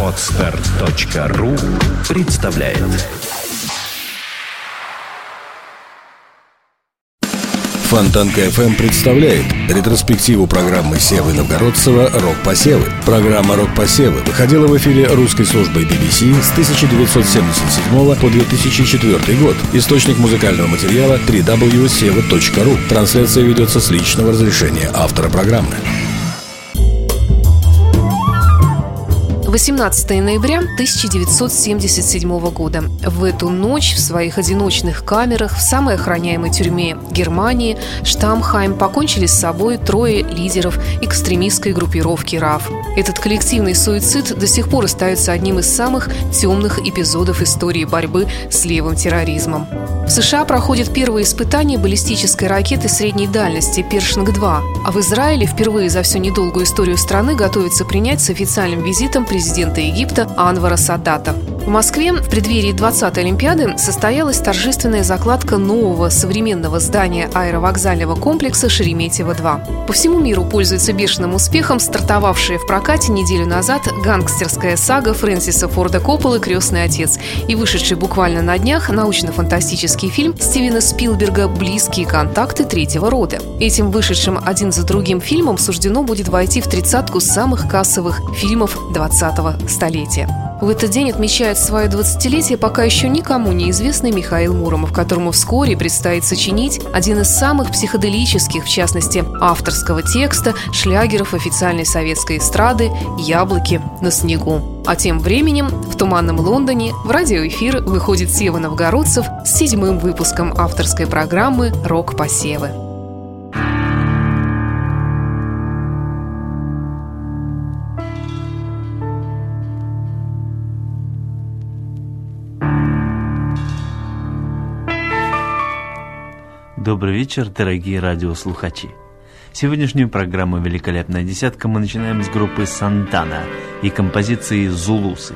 Отстар.ру представляет Фонтанка FM представляет ретроспективу программы Севы Новгородцева «Рок-посевы». Программа «Рок-посевы» выходила в эфире русской службой BBC с 1977 по 2004 год. Источник музыкального материала www.seva.ru. Трансляция ведется с личного разрешения автора программы. 18 ноября 1977 года. В эту ночь в своих одиночных камерах в самой охраняемой тюрьме Германии Штамхайм покончили с собой трое лидеров экстремистской группировки РАФ. Этот коллективный суицид до сих пор остается одним из самых темных эпизодов истории борьбы с левым терроризмом. В США проходят первые испытания баллистической ракеты средней дальности «Першинг-2», а в Израиле впервые за всю недолгую историю страны готовится принять с официальным визитом президента президента Египта Анвара Садата. В Москве в преддверии 20-й Олимпиады состоялась торжественная закладка нового современного здания аэровокзального комплекса «Шереметьево-2». По всему миру пользуется бешеным успехом стартовавшая в прокате неделю назад гангстерская сага Фрэнсиса Форда Копполы «Крестный отец» и вышедший буквально на днях научно-фантастический фильм Стивена Спилберга «Близкие контакты третьего рода». Этим вышедшим один за другим фильмом суждено будет войти в тридцатку самых кассовых фильмов 20-го столетия. В этот день отмечает свое 20-летие пока еще никому неизвестный Михаил Муромов, которому вскоре предстоит сочинить один из самых психоделических, в частности, авторского текста, шлягеров официальной советской эстрады «Яблоки на снегу». А тем временем в туманном Лондоне в радиоэфир выходит Сева Новгородцев с седьмым выпуском авторской программы «Рок-посевы». Добрый вечер, дорогие радиослухачи. Сегодняшнюю программу «Великолепная десятка» мы начинаем с группы «Сантана» и композиции «Зулусы».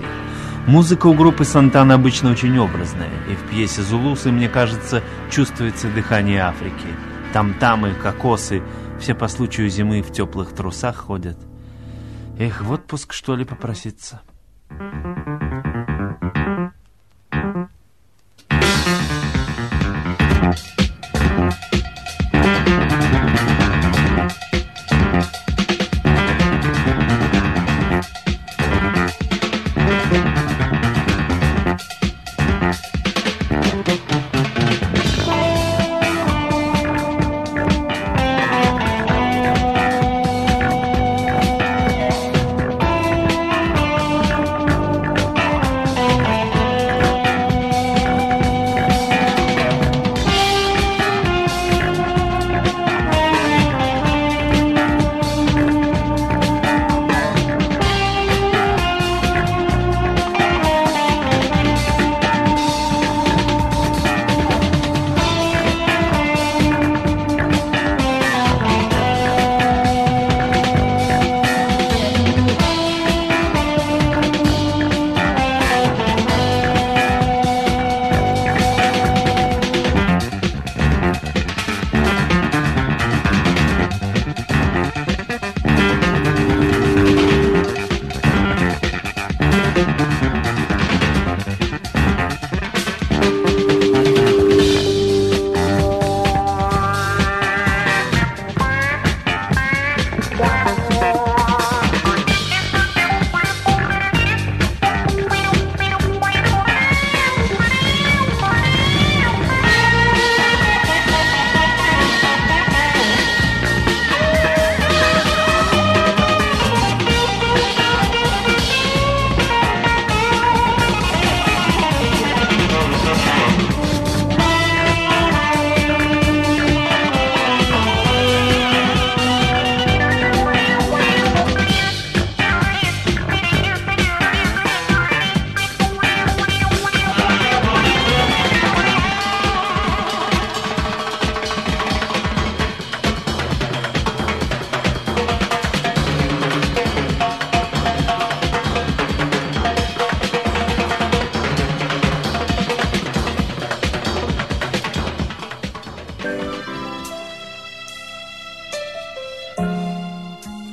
Музыка у группы «Сантана» обычно очень образная, и в пьесе «Зулусы», мне кажется, чувствуется дыхание Африки. Там-тамы, кокосы, все по случаю зимы в теплых трусах ходят. Эх, в отпуск, что ли, попроситься?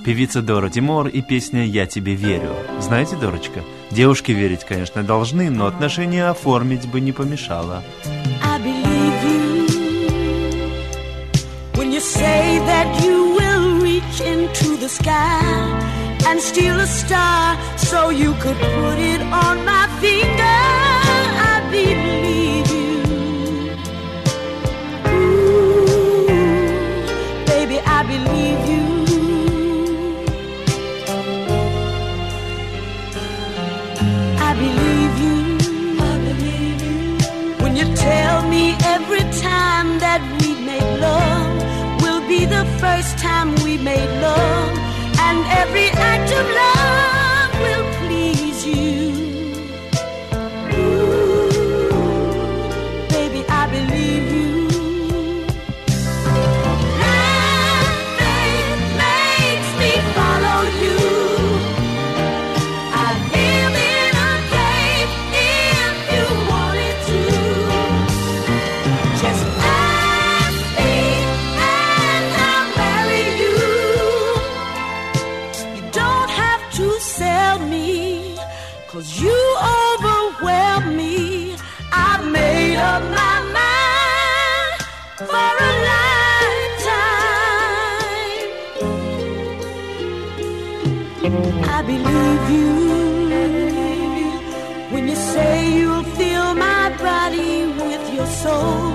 Певица Дора Тимор и песня «Я тебе верю». Знаете, Дорочка, девушки верить, конечно, должны, но отношения оформить бы не помешало. and steal a star so you could put it on my feet. first time we made love. And every act of love soul,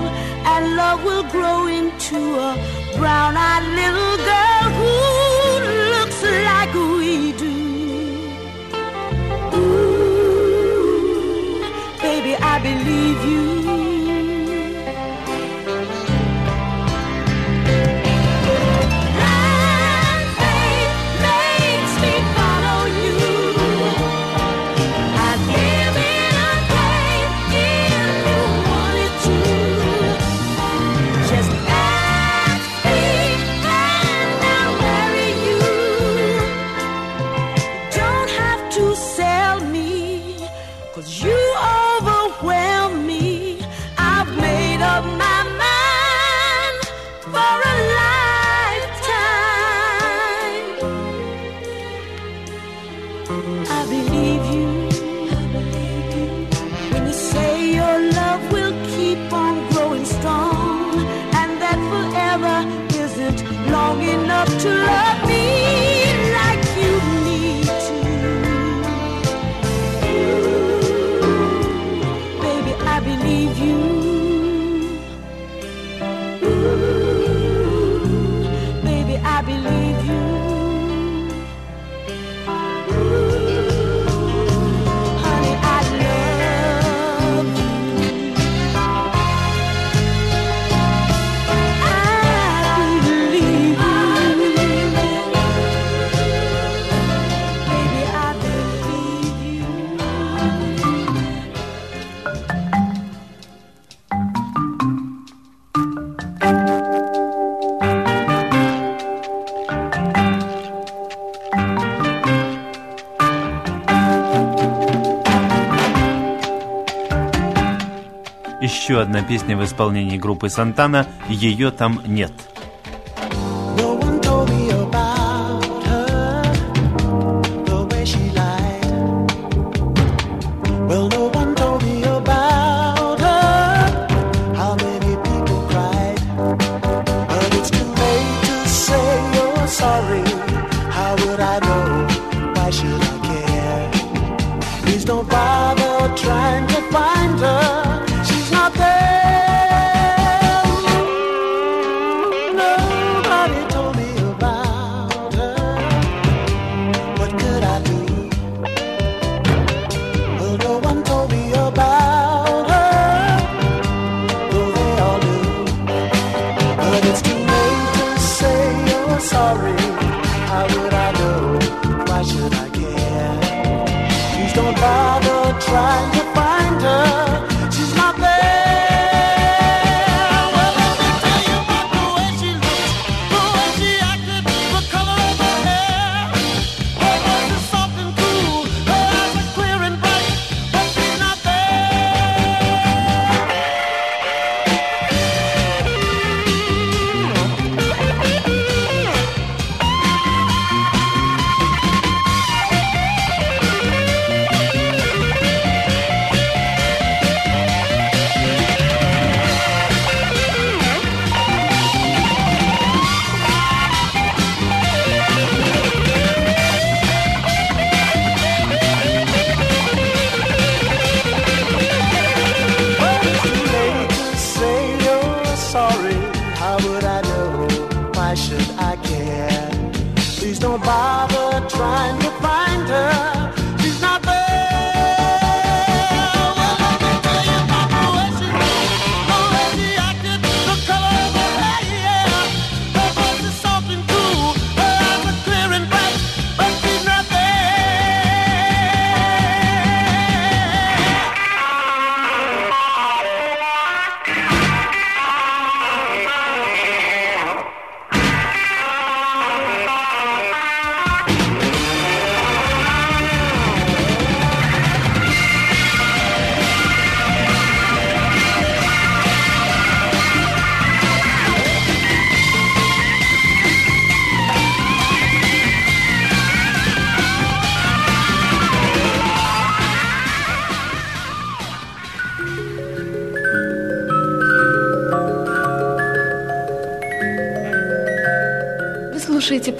and love will grow into a brown eyed little girl. одна песня в исполнении группы Сантана «Ее там нет».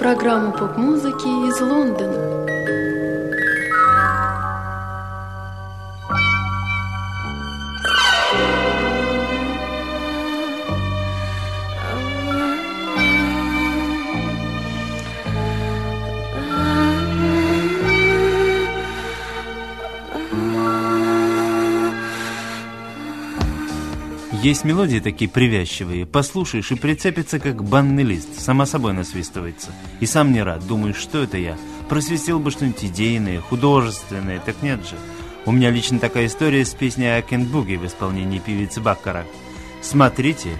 Программу поп-музыки из Лондона. Есть мелодии такие привязчивые, послушаешь и прицепится, как банный лист, сама собой насвистывается. И сам не рад, думаешь, что это я? Просвистел бы что-нибудь идейное, художественное, так нет же. У меня лично такая история с песней «I Can Boogie» в исполнении певицы Баккара. Смотрите,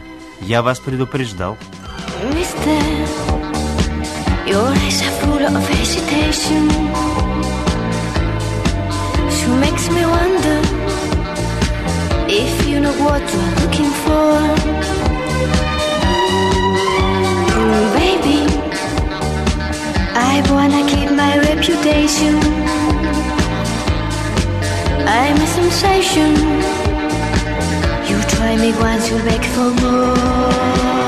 я вас предупреждал. Your eyes are full of hesitation. She makes me wonder what you're looking for. Mm, baby, I wanna keep my reputation. I'm a sensation. You try me once, you'll beg for more.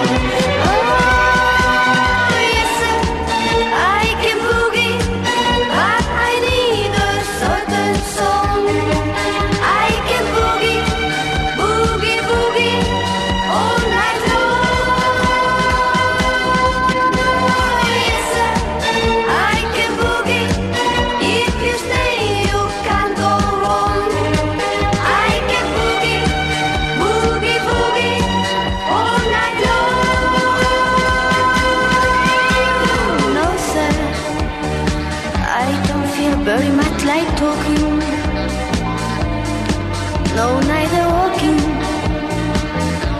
Talking. No, neither walking.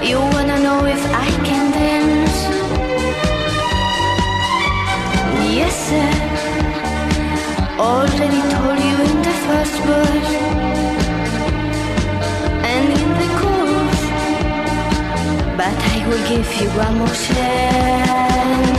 You wanna know if I can dance? Yes, sir. Already told you in the first verse and in the chorus, but I will give you one more chance.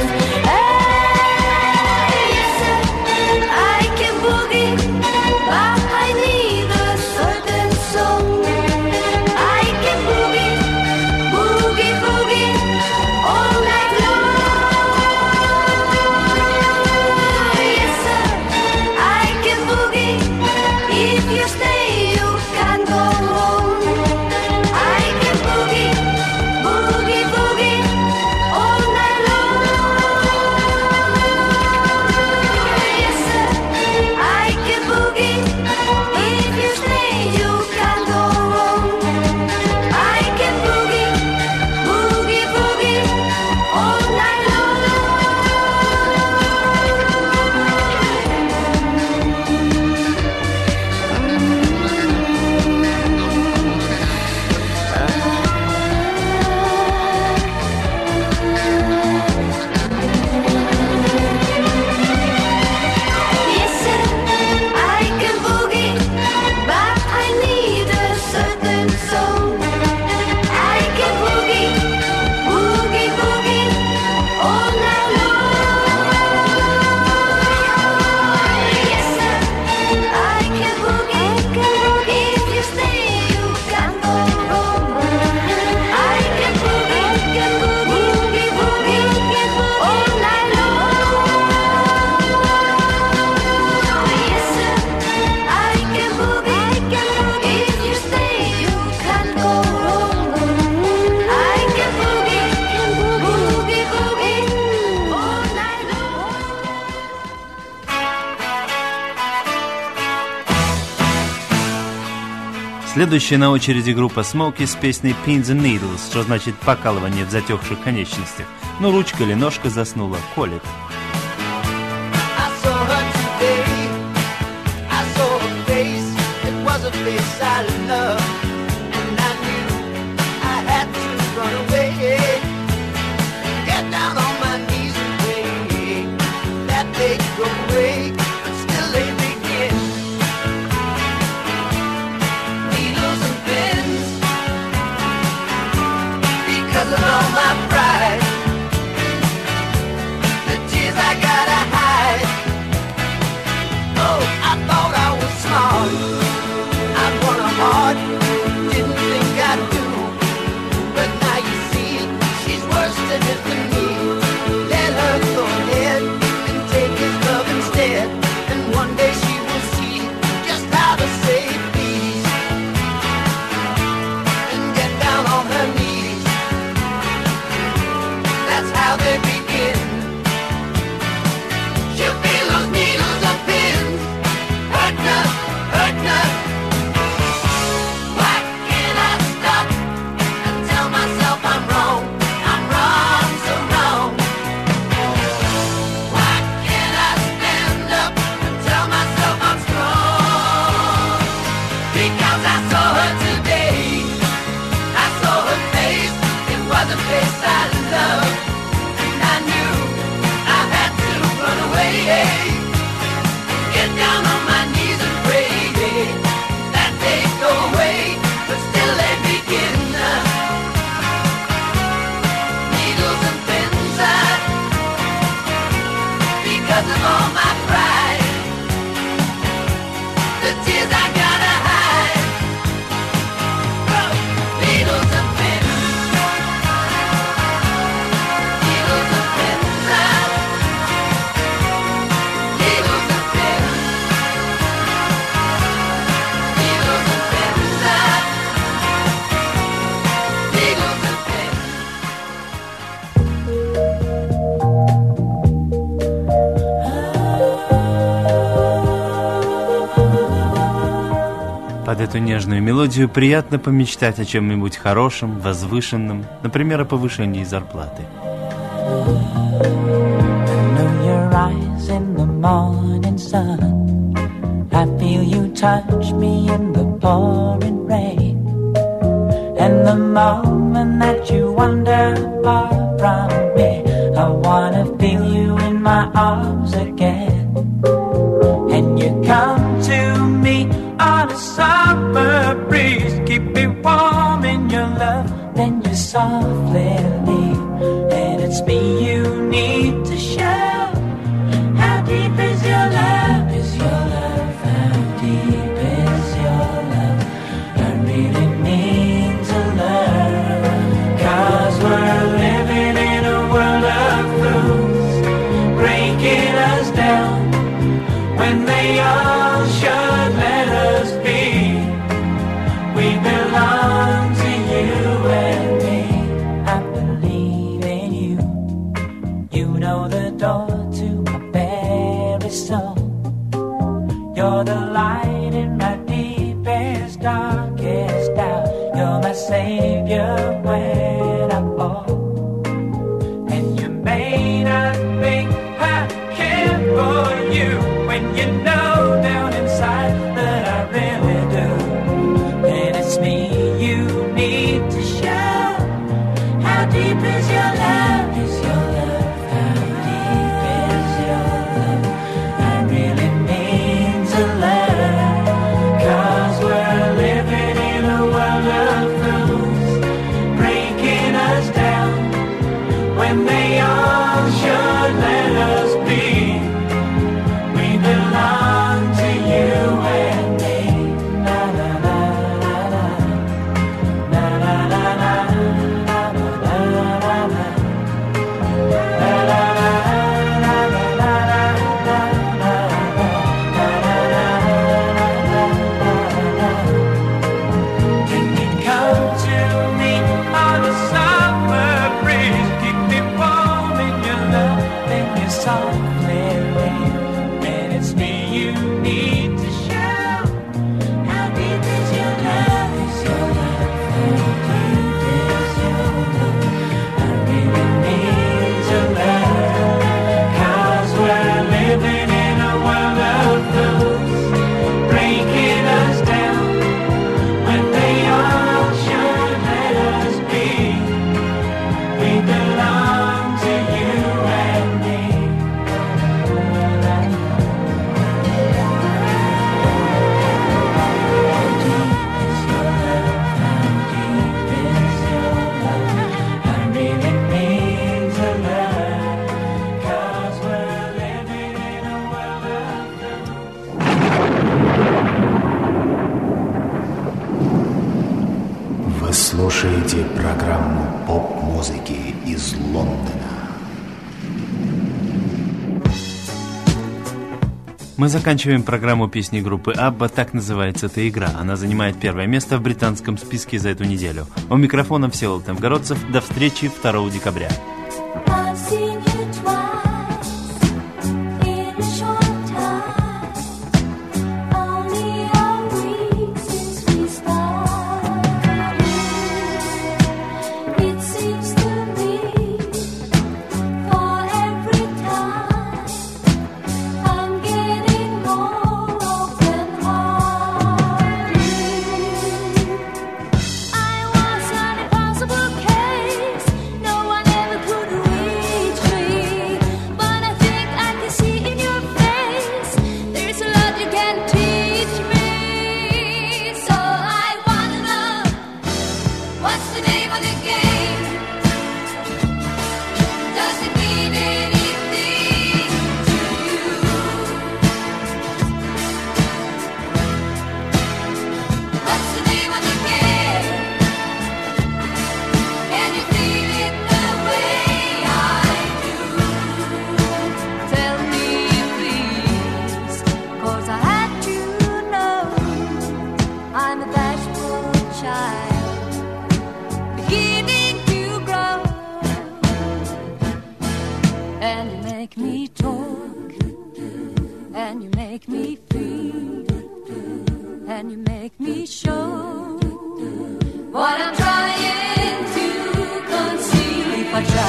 Следующая на очереди группа Smoky с песней Pins and Needles, что значит покалывание в затекших конечностях. Ну, ручка или ножка заснула, колет. I loved. эту нежную мелодию приятно помечтать о чем-нибудь хорошем, возвышенном, например, о повышении зарплаты. And the moment that you Should let us be. We belong to you and me. I believe in you. You know the door to my very soul. You're the light in my deepest, darkest hour. You're my savior. When Мы заканчиваем программу песни группы «Абба», так называется эта игра. Она занимает первое место в британском списке за эту неделю. У микрофона Всеволод Новгородцев. До встречи 2 декабря.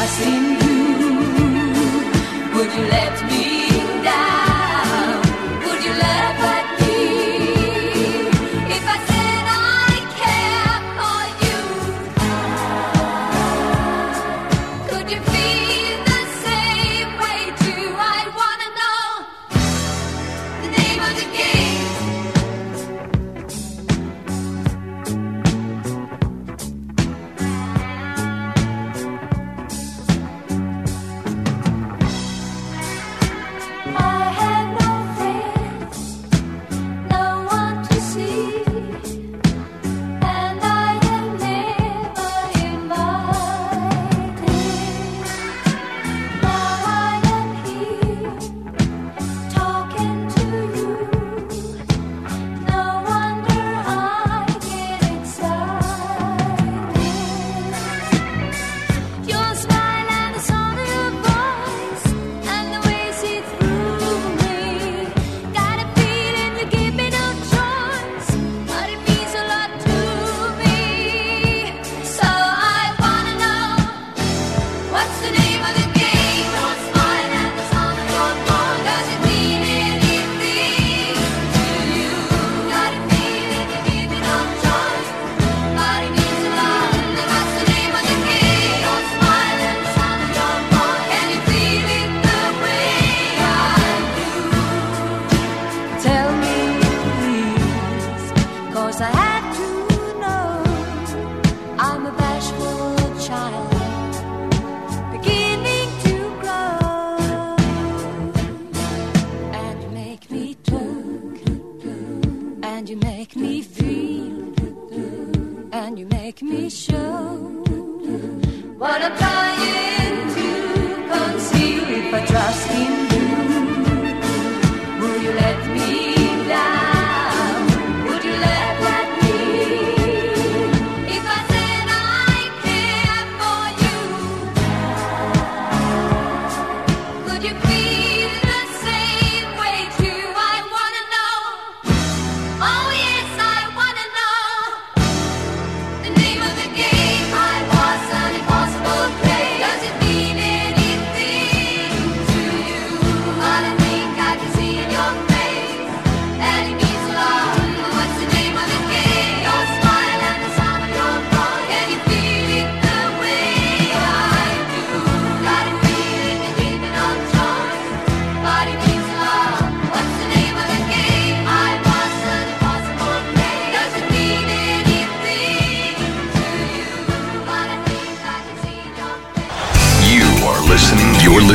trust in you. Would you let me? 'Cause I had to know I'm a bashful child beginning to grow. And you make me talk and you make me feel and you make me show.